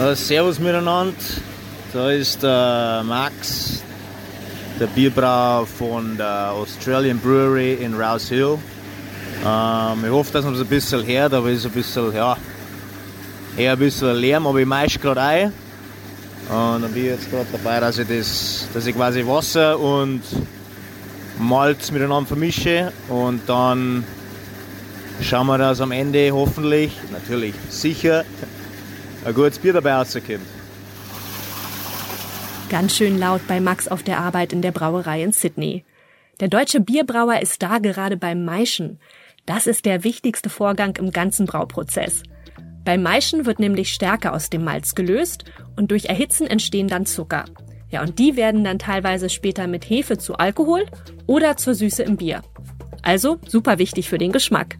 Uh, servus miteinander. Da ist der Max, der Bierbrauer von der Australian Brewery in Rouse Hill. Ähm, ich hoffe, dass man es ein bisschen hört, aber es ist ein bisschen, ja, eher ein bisschen Lärm, aber ich meische gerade ein. Und dann bin ich jetzt gerade dabei, dass ich, das, dass ich quasi Wasser und Malz miteinander vermische und dann schauen wir, dass am Ende hoffentlich, natürlich sicher, ein gutes Bier dabei rauskommt. Ganz schön laut bei Max auf der Arbeit in der Brauerei in Sydney. Der deutsche Bierbrauer ist da gerade beim Maischen. Das ist der wichtigste Vorgang im ganzen Brauprozess. Beim Maischen wird nämlich Stärke aus dem Malz gelöst und durch Erhitzen entstehen dann Zucker. Ja, und die werden dann teilweise später mit Hefe zu Alkohol oder zur Süße im Bier. Also super wichtig für den Geschmack.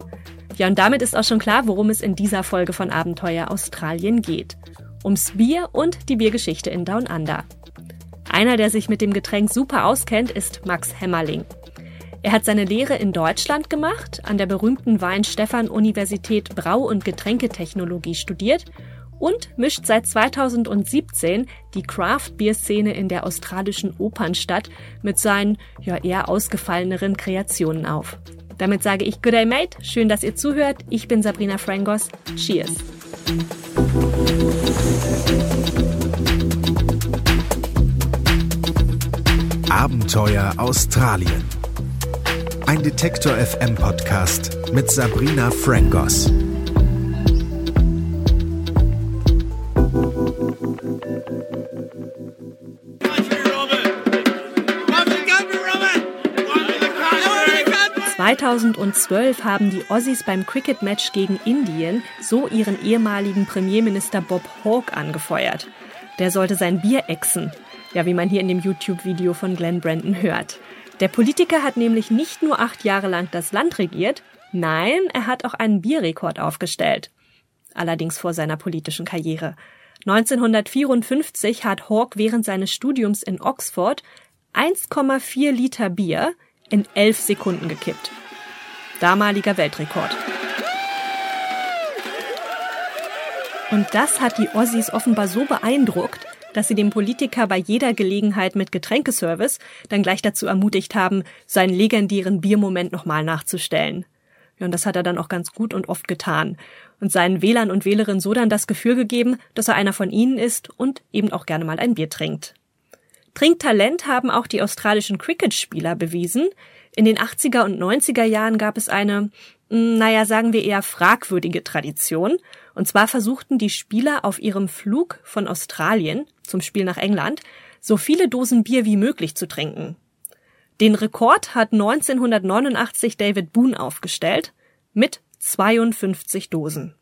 Ja, und damit ist auch schon klar, worum es in dieser Folge von Abenteuer Australien geht. Ums Bier und die Biergeschichte in Down Under. Einer, der sich mit dem Getränk super auskennt, ist Max Hämmerling. Er hat seine Lehre in Deutschland gemacht, an der berühmten Wein-Stefan-Universität Brau- und Getränketechnologie studiert und mischt seit 2017 die Craft-Bier-Szene in der australischen Opernstadt mit seinen ja eher ausgefalleneren Kreationen auf. Damit sage ich Good Day Mate, schön, dass ihr zuhört. Ich bin Sabrina Frangos. Cheers! Abenteuer Australien. Ein Detektor FM Podcast mit Sabrina Frangos. ...2012 haben die Aussies beim Cricket-Match gegen Indien so ihren ehemaligen Premierminister Bob Hawke angefeuert. Der sollte sein Bier exen. Ja, wie man hier in dem YouTube-Video von Glenn Brandon hört. Der Politiker hat nämlich nicht nur acht Jahre lang das Land regiert, nein, er hat auch einen Bierrekord aufgestellt. Allerdings vor seiner politischen Karriere. 1954 hat Hawke während seines Studiums in Oxford 1,4 Liter Bier in elf Sekunden gekippt. Damaliger Weltrekord. Und das hat die Aussies offenbar so beeindruckt, dass sie den Politiker bei jeder Gelegenheit mit Getränkeservice dann gleich dazu ermutigt haben, seinen legendären Biermoment nochmal nachzustellen. Ja, und das hat er dann auch ganz gut und oft getan und seinen Wählern und Wählerinnen so dann das Gefühl gegeben, dass er einer von ihnen ist und eben auch gerne mal ein Bier trinkt. Trinktalent haben auch die australischen Cricket-Spieler bewiesen. In den 80er und 90er Jahren gab es eine, hm, naja, sagen wir eher fragwürdige Tradition. Und zwar versuchten die Spieler auf ihrem Flug von Australien zum Spiel nach England so viele Dosen Bier wie möglich zu trinken. Den Rekord hat 1989 David Boone aufgestellt mit 52 Dosen.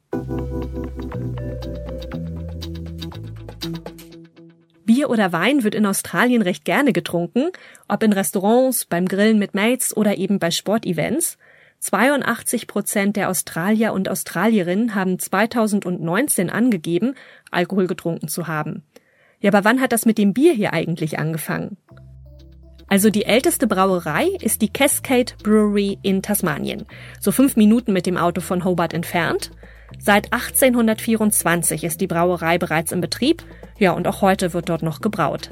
Bier oder Wein wird in Australien recht gerne getrunken, ob in Restaurants, beim Grillen mit Mates oder eben bei Sportevents. 82 Prozent der Australier und Australierinnen haben 2019 angegeben, Alkohol getrunken zu haben. Ja, aber wann hat das mit dem Bier hier eigentlich angefangen? Also die älteste Brauerei ist die Cascade Brewery in Tasmanien, so fünf Minuten mit dem Auto von Hobart entfernt. Seit 1824 ist die Brauerei bereits in Betrieb, ja und auch heute wird dort noch gebraut.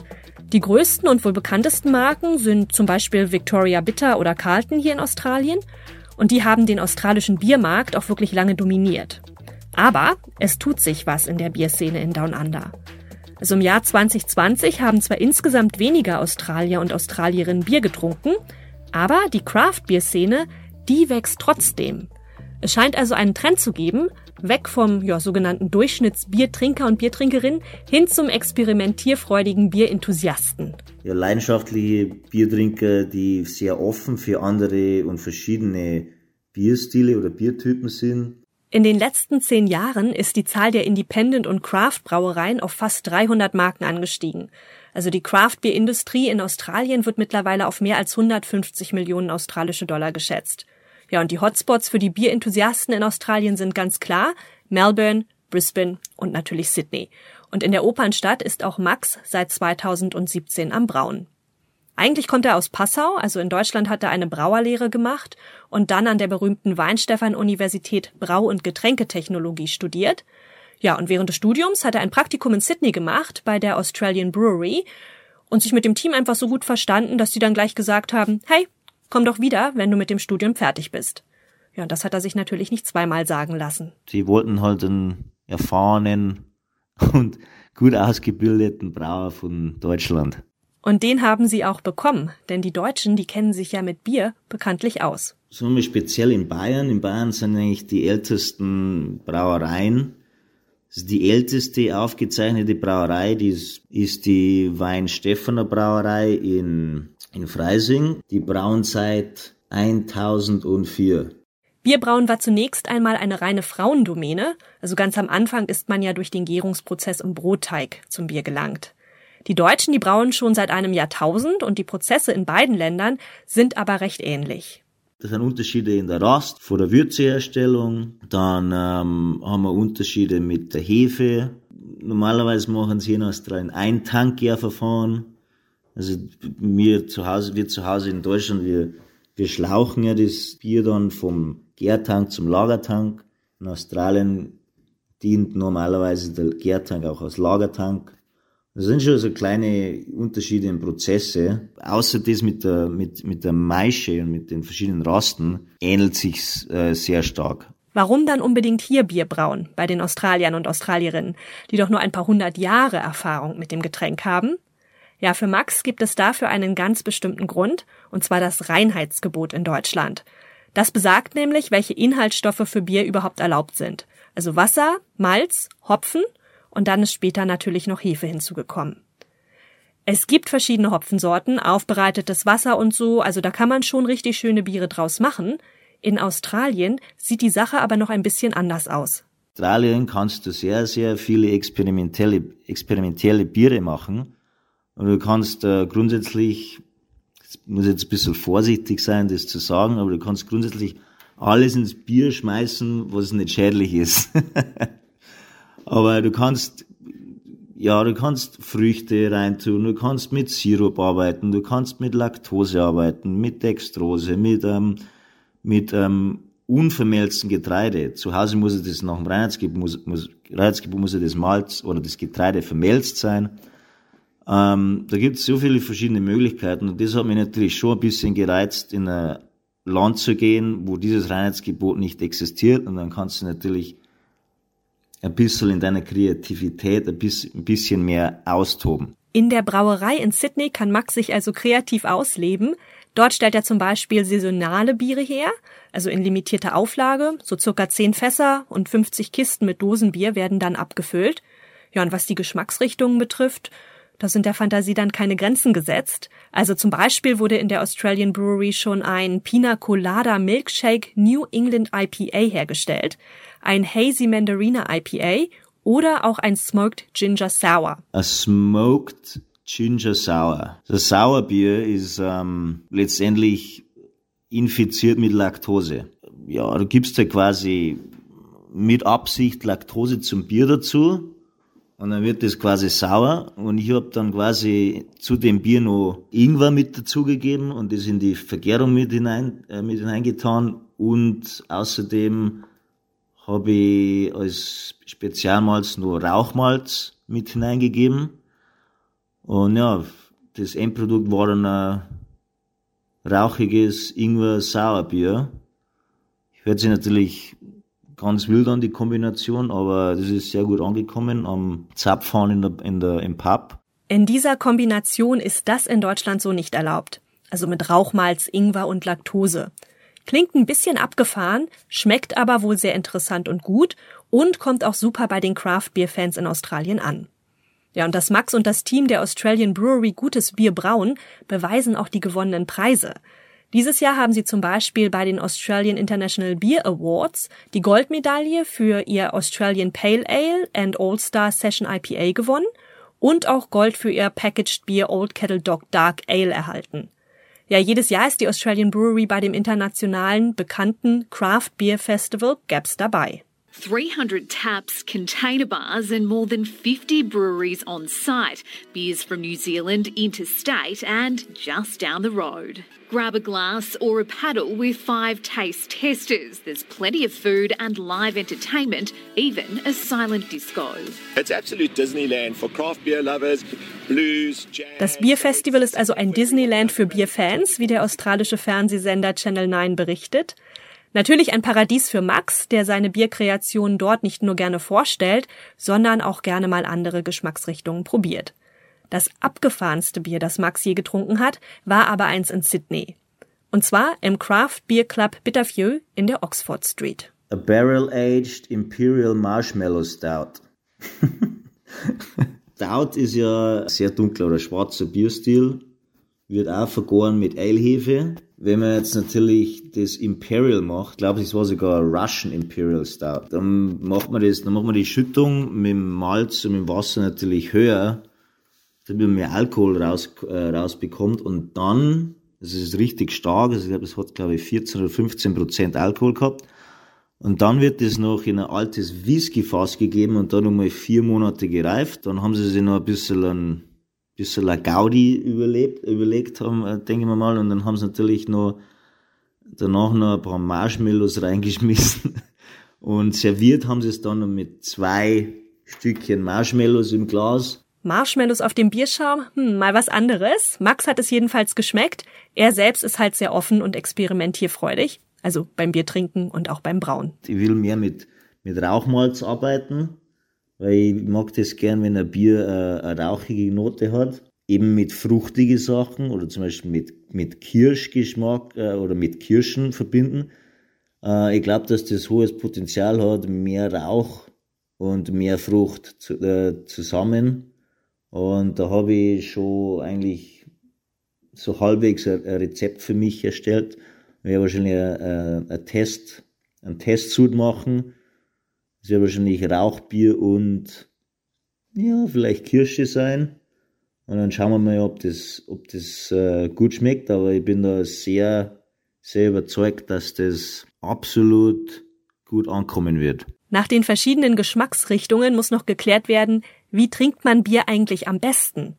Die größten und wohl bekanntesten Marken sind zum Beispiel Victoria Bitter oder Carlton hier in Australien und die haben den australischen Biermarkt auch wirklich lange dominiert. Aber es tut sich was in der Bierszene in Down Under. Also im Jahr 2020 haben zwar insgesamt weniger Australier und Australierinnen Bier getrunken, aber die Craft-Bier-Szene, die wächst trotzdem. Es scheint also einen Trend zu geben, weg vom ja, sogenannten Durchschnittsbiertrinker und Biertrinkerin hin zum experimentierfreudigen Bierenthusiasten. Ja, leidenschaftliche Biertrinker, die sehr offen für andere und verschiedene Bierstile oder Biertypen sind. In den letzten zehn Jahren ist die Zahl der Independent- und Craft-Brauereien auf fast 300 Marken angestiegen. Also die Craft-Bier-Industrie in Australien wird mittlerweile auf mehr als 150 Millionen australische Dollar geschätzt. Ja, und die Hotspots für die Bierenthusiasten in Australien sind ganz klar Melbourne, Brisbane und natürlich Sydney. Und in der Opernstadt ist auch Max seit 2017 am Brauen. Eigentlich kommt er aus Passau, also in Deutschland hat er eine Brauerlehre gemacht und dann an der berühmten Weinstefan-Universität Brau- und Getränketechnologie studiert. Ja, und während des Studiums hat er ein Praktikum in Sydney gemacht bei der Australian Brewery und sich mit dem Team einfach so gut verstanden, dass sie dann gleich gesagt haben, hey, komm doch wieder, wenn du mit dem Studium fertig bist. Ja, und das hat er sich natürlich nicht zweimal sagen lassen. Sie wollten halt einen erfahrenen und gut ausgebildeten Brauer von Deutschland. Und den haben sie auch bekommen, denn die Deutschen, die kennen sich ja mit Bier bekanntlich aus. So wir speziell in Bayern. In Bayern sind eigentlich die ältesten Brauereien. Also die älteste aufgezeichnete Brauerei, die ist, ist die Weinstephaner Brauerei in, in Freising. Die brauen seit 1004. Bierbrauen war zunächst einmal eine reine Frauendomäne. Also ganz am Anfang ist man ja durch den Gärungsprozess im Brotteig zum Bier gelangt. Die Deutschen, die brauen schon seit einem Jahrtausend und die Prozesse in beiden Ländern sind aber recht ähnlich. Das sind Unterschiede in der Rast, vor der Würzeherstellung. Dann ähm, haben wir Unterschiede mit der Hefe. Normalerweise machen sie in Australien ein Tankgärverfahren. Also wir zu Hause, wir zu Hause in Deutschland, wir, wir schlauchen ja das Bier dann vom Gärtank zum Lagertank. In Australien dient normalerweise der Gärtank auch als Lagertank. Das sind schon so kleine Unterschiede im Prozesse. Außer das mit der, mit, mit der Maische und mit den verschiedenen Rasten ähnelt sich äh, sehr stark. Warum dann unbedingt hier Bier brauen bei den Australiern und Australierinnen, die doch nur ein paar hundert Jahre Erfahrung mit dem Getränk haben? Ja, für Max gibt es dafür einen ganz bestimmten Grund, und zwar das Reinheitsgebot in Deutschland. Das besagt nämlich, welche Inhaltsstoffe für Bier überhaupt erlaubt sind. Also Wasser, Malz, Hopfen und dann ist später natürlich noch Hefe hinzugekommen. Es gibt verschiedene Hopfensorten, aufbereitetes Wasser und so, also da kann man schon richtig schöne Biere draus machen. In Australien sieht die Sache aber noch ein bisschen anders aus. In Australien kannst du sehr, sehr viele experimentelle, experimentelle Biere machen. Und du kannst äh, grundsätzlich, ich muss jetzt ein bisschen vorsichtig sein, das zu sagen, aber du kannst grundsätzlich alles ins Bier schmeißen, was nicht schädlich ist. Aber du kannst, ja, du kannst Früchte reintun, du kannst mit Sirup arbeiten, du kannst mit Laktose arbeiten, mit Dextrose, mit, ähm, mit ähm, unvermelzten Getreide. Zu Hause muss das nach dem Reinheitsgebot, muss, muss, Reinheitsgebot muss das Malz oder das Getreide vermelzt sein. Ähm, da gibt es so viele verschiedene Möglichkeiten und das hat mich natürlich schon ein bisschen gereizt, in ein Land zu gehen, wo dieses Reinheitsgebot nicht existiert und dann kannst du natürlich ein bisschen in deiner Kreativität ein bisschen mehr austoben. In der Brauerei in Sydney kann Max sich also kreativ ausleben. Dort stellt er zum Beispiel saisonale Biere her, also in limitierter Auflage, so circa 10 Fässer und 50 Kisten mit Dosenbier werden dann abgefüllt. Ja, und was die Geschmacksrichtungen betrifft, da sind der Fantasie dann keine Grenzen gesetzt. Also zum Beispiel wurde in der Australian Brewery schon ein Pina Colada Milkshake New England IPA hergestellt ein Hazy Mandarina IPA oder auch ein Smoked Ginger Sour. A Smoked Ginger Sour. Das Sauerbier ist ähm, letztendlich infiziert mit Laktose. Ja, du gibst da quasi mit Absicht Laktose zum Bier dazu und dann wird das quasi sauer und ich habe dann quasi zu dem Bier noch Ingwer mit dazugegeben und das in die Vergärung mit hinein äh, mit hineingetan und außerdem habe ich als Spezialmalz nur Rauchmalz mit hineingegeben. Und ja, das Endprodukt war dann ein rauchiges Ingwer-Sauerbier. Hört sich natürlich ganz wild an, die Kombination, aber das ist sehr gut angekommen am Zapfhahn in der, in der, im Pub. In dieser Kombination ist das in Deutschland so nicht erlaubt. Also mit Rauchmalz, Ingwer und Laktose. Klingt ein bisschen abgefahren, schmeckt aber wohl sehr interessant und gut und kommt auch super bei den Craft Beer Fans in Australien an. Ja, und dass Max und das Team der Australian Brewery gutes Bier brauen, beweisen auch die gewonnenen Preise. Dieses Jahr haben sie zum Beispiel bei den Australian International Beer Awards die Goldmedaille für ihr Australian Pale Ale and All Star Session IPA gewonnen und auch Gold für ihr Packaged Beer Old Kettle Dog Dark Ale erhalten. Ja, jedes Jahr ist die Australian Brewery bei dem internationalen bekannten Craft Beer Festival GAPS dabei. 300 taps, container bars, and more than 50 breweries on site. Beers from New Zealand, interstate, and just down the road. Grab a glass or a paddle with five taste testers. There's plenty of food and live entertainment, even a silent disco. It's absolute Disneyland for craft beer lovers, blues, jazz. Das Bierfestival ist also ein Disneyland für Bierfans, wie der australische Fernsehsender Channel 9 berichtet. Natürlich ein Paradies für Max, der seine Bierkreationen dort nicht nur gerne vorstellt, sondern auch gerne mal andere Geschmacksrichtungen probiert. Das abgefahrenste Bier, das Max je getrunken hat, war aber eins in Sydney. Und zwar im Craft Beer Club Bittervieux in der Oxford Street. A Barrel-Aged Imperial Marshmallow Stout. Stout ist ja sehr dunkler oder schwarzer Bierstil, wird auch vergoren mit Eilhefe. Wenn man jetzt natürlich das Imperial macht, glaube ich, es war sogar Russian Imperial Stout, dann macht man das, dann macht man die Schüttung mit dem Malz und mit dem Wasser natürlich höher, damit man mehr Alkohol raus, äh, rausbekommt und dann, das ist richtig stark, also ich glaube, es hat glaube ich 14 oder 15 Prozent Alkohol gehabt, und dann wird es noch in ein altes Whisky-Fass gegeben und dann nochmal vier Monate gereift. Dann haben sie sich noch ein bisschen ein, bisschen Gaudi überlebt, überlegt haben, äh, denke ich mal. Und dann haben sie natürlich noch danach noch ein paar Marshmallows reingeschmissen. Und serviert haben sie es dann noch mit zwei Stückchen Marshmallows im Glas. Marshmallows auf dem Bierschaum? Hm, mal was anderes. Max hat es jedenfalls geschmeckt. Er selbst ist halt sehr offen und experimentierfreudig. Also beim Biertrinken und auch beim Brauen. Ich will mehr mit, mit Rauchmalz arbeiten, weil ich mag das gern, wenn ein Bier äh, eine rauchige Note hat. Eben mit fruchtige Sachen oder zum Beispiel mit, mit Kirschgeschmack äh, oder mit Kirschen verbinden. Äh, ich glaube, dass das hohes Potenzial hat, mehr Rauch und mehr Frucht zu, äh, zusammen. Und da habe ich schon eigentlich so halbwegs ein, ein Rezept für mich erstellt werde wahrscheinlich ein, ein Test, einen Testsud machen. Das wird wahrscheinlich Rauchbier und ja, vielleicht Kirsche sein. Und dann schauen wir mal, ob das, ob das äh, gut schmeckt. Aber ich bin da sehr, sehr überzeugt, dass das absolut gut ankommen wird. Nach den verschiedenen Geschmacksrichtungen muss noch geklärt werden, wie trinkt man Bier eigentlich am besten?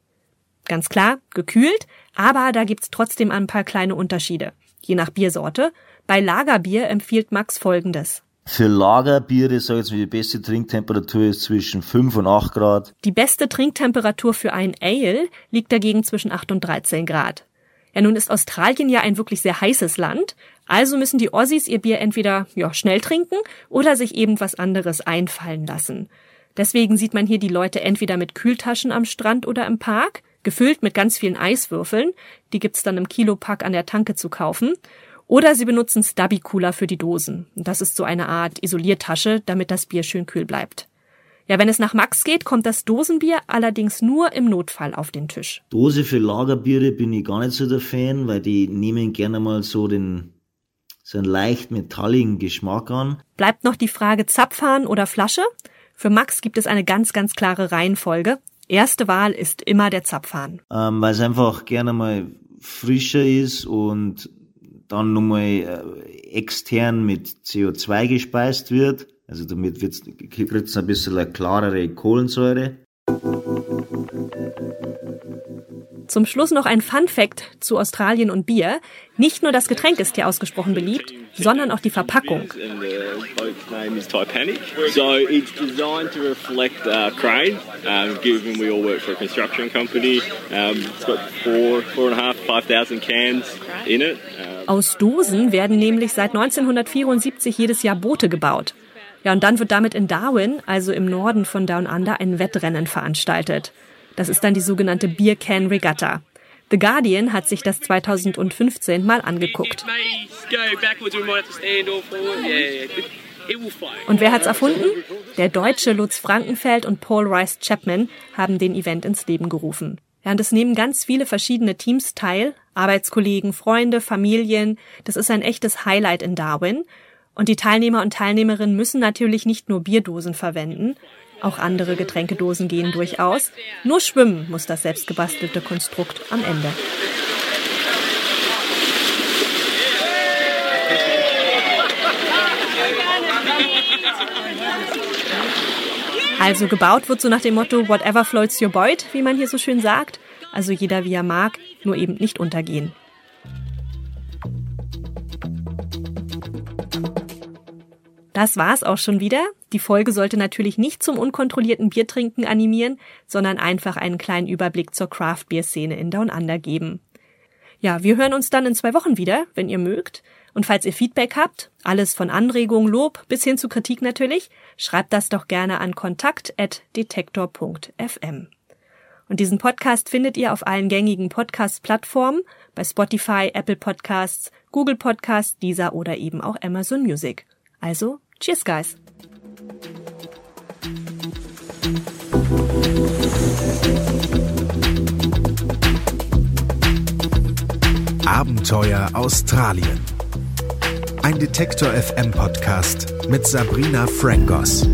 Ganz klar, gekühlt, aber da gibt's trotzdem ein paar kleine Unterschiede je nach Biersorte. Bei Lagerbier empfiehlt Max folgendes. Für Lagerbiere, sag ich jetzt, die beste Trinktemperatur ist zwischen 5 und 8 Grad. Die beste Trinktemperatur für ein Ale liegt dagegen zwischen 8 und 13 Grad. Ja, nun ist Australien ja ein wirklich sehr heißes Land, also müssen die Aussies ihr Bier entweder ja, schnell trinken oder sich eben was anderes einfallen lassen. Deswegen sieht man hier die Leute entweder mit Kühltaschen am Strand oder im Park, gefüllt mit ganz vielen Eiswürfeln, die gibt's dann im Kilopack an der Tanke zu kaufen. Oder sie benutzen Stubby Cooler für die Dosen. Das ist so eine Art Isoliertasche, damit das Bier schön kühl bleibt. Ja, wenn es nach Max geht, kommt das Dosenbier allerdings nur im Notfall auf den Tisch. Dose für Lagerbiere bin ich gar nicht so der Fan, weil die nehmen gerne mal so den so einen leicht metalligen Geschmack an. Bleibt noch die Frage Zapfhahn oder Flasche? Für Max gibt es eine ganz, ganz klare Reihenfolge. Erste Wahl ist immer der Zapfhahn. Ähm, weil es einfach gerne mal frischer ist und dann nochmal äh, extern mit CO2 gespeist wird. Also damit kriegt es ein bisschen eine klarere Kohlensäure. Zum Schluss noch ein Fun Fact zu Australien und Bier. Nicht nur das Getränk ist hier ausgesprochen beliebt, sondern auch die Verpackung. So it's designed to reflect Crane, given we all work for a construction company. It's got four, four and a half, five thousand cans in it. Aus Dosen werden nämlich seit 1974 jedes Jahr Boote gebaut. Ja, und dann wird damit in Darwin, also im Norden von Down Under, ein Wettrennen veranstaltet. Das ist dann die sogenannte Beer Can Regatta. The Guardian hat sich das 2015 mal angeguckt. Und wer hat's erfunden? Der Deutsche Lutz Frankenfeld und Paul Rice Chapman haben den Event ins Leben gerufen. Ja, und es nehmen ganz viele verschiedene Teams teil, Arbeitskollegen, Freunde, Familien. Das ist ein echtes Highlight in Darwin. Und die Teilnehmer und Teilnehmerinnen müssen natürlich nicht nur Bierdosen verwenden, auch andere Getränkedosen gehen durchaus. Nur schwimmen muss das selbstgebastelte Konstrukt am Ende. Also gebaut wird so nach dem Motto Whatever floats your boat, wie man hier so schön sagt. Also jeder wie er mag, nur eben nicht untergehen. Das war's auch schon wieder. Die Folge sollte natürlich nicht zum unkontrollierten Biertrinken animieren, sondern einfach einen kleinen Überblick zur Craft Beer Szene in Down Under geben. Ja, wir hören uns dann in zwei Wochen wieder, wenn ihr mögt. Und falls ihr Feedback habt, alles von Anregung, Lob bis hin zu Kritik natürlich, schreibt das doch gerne an kontakt.detektor.fm. Und diesen Podcast findet ihr auf allen gängigen Podcast-Plattformen, bei Spotify, Apple Podcasts, Google Podcasts, Deezer oder eben auch Amazon Music. Also Cheers, guys. Abenteuer Australien. Ein Detektor FM Podcast mit Sabrina Frangos.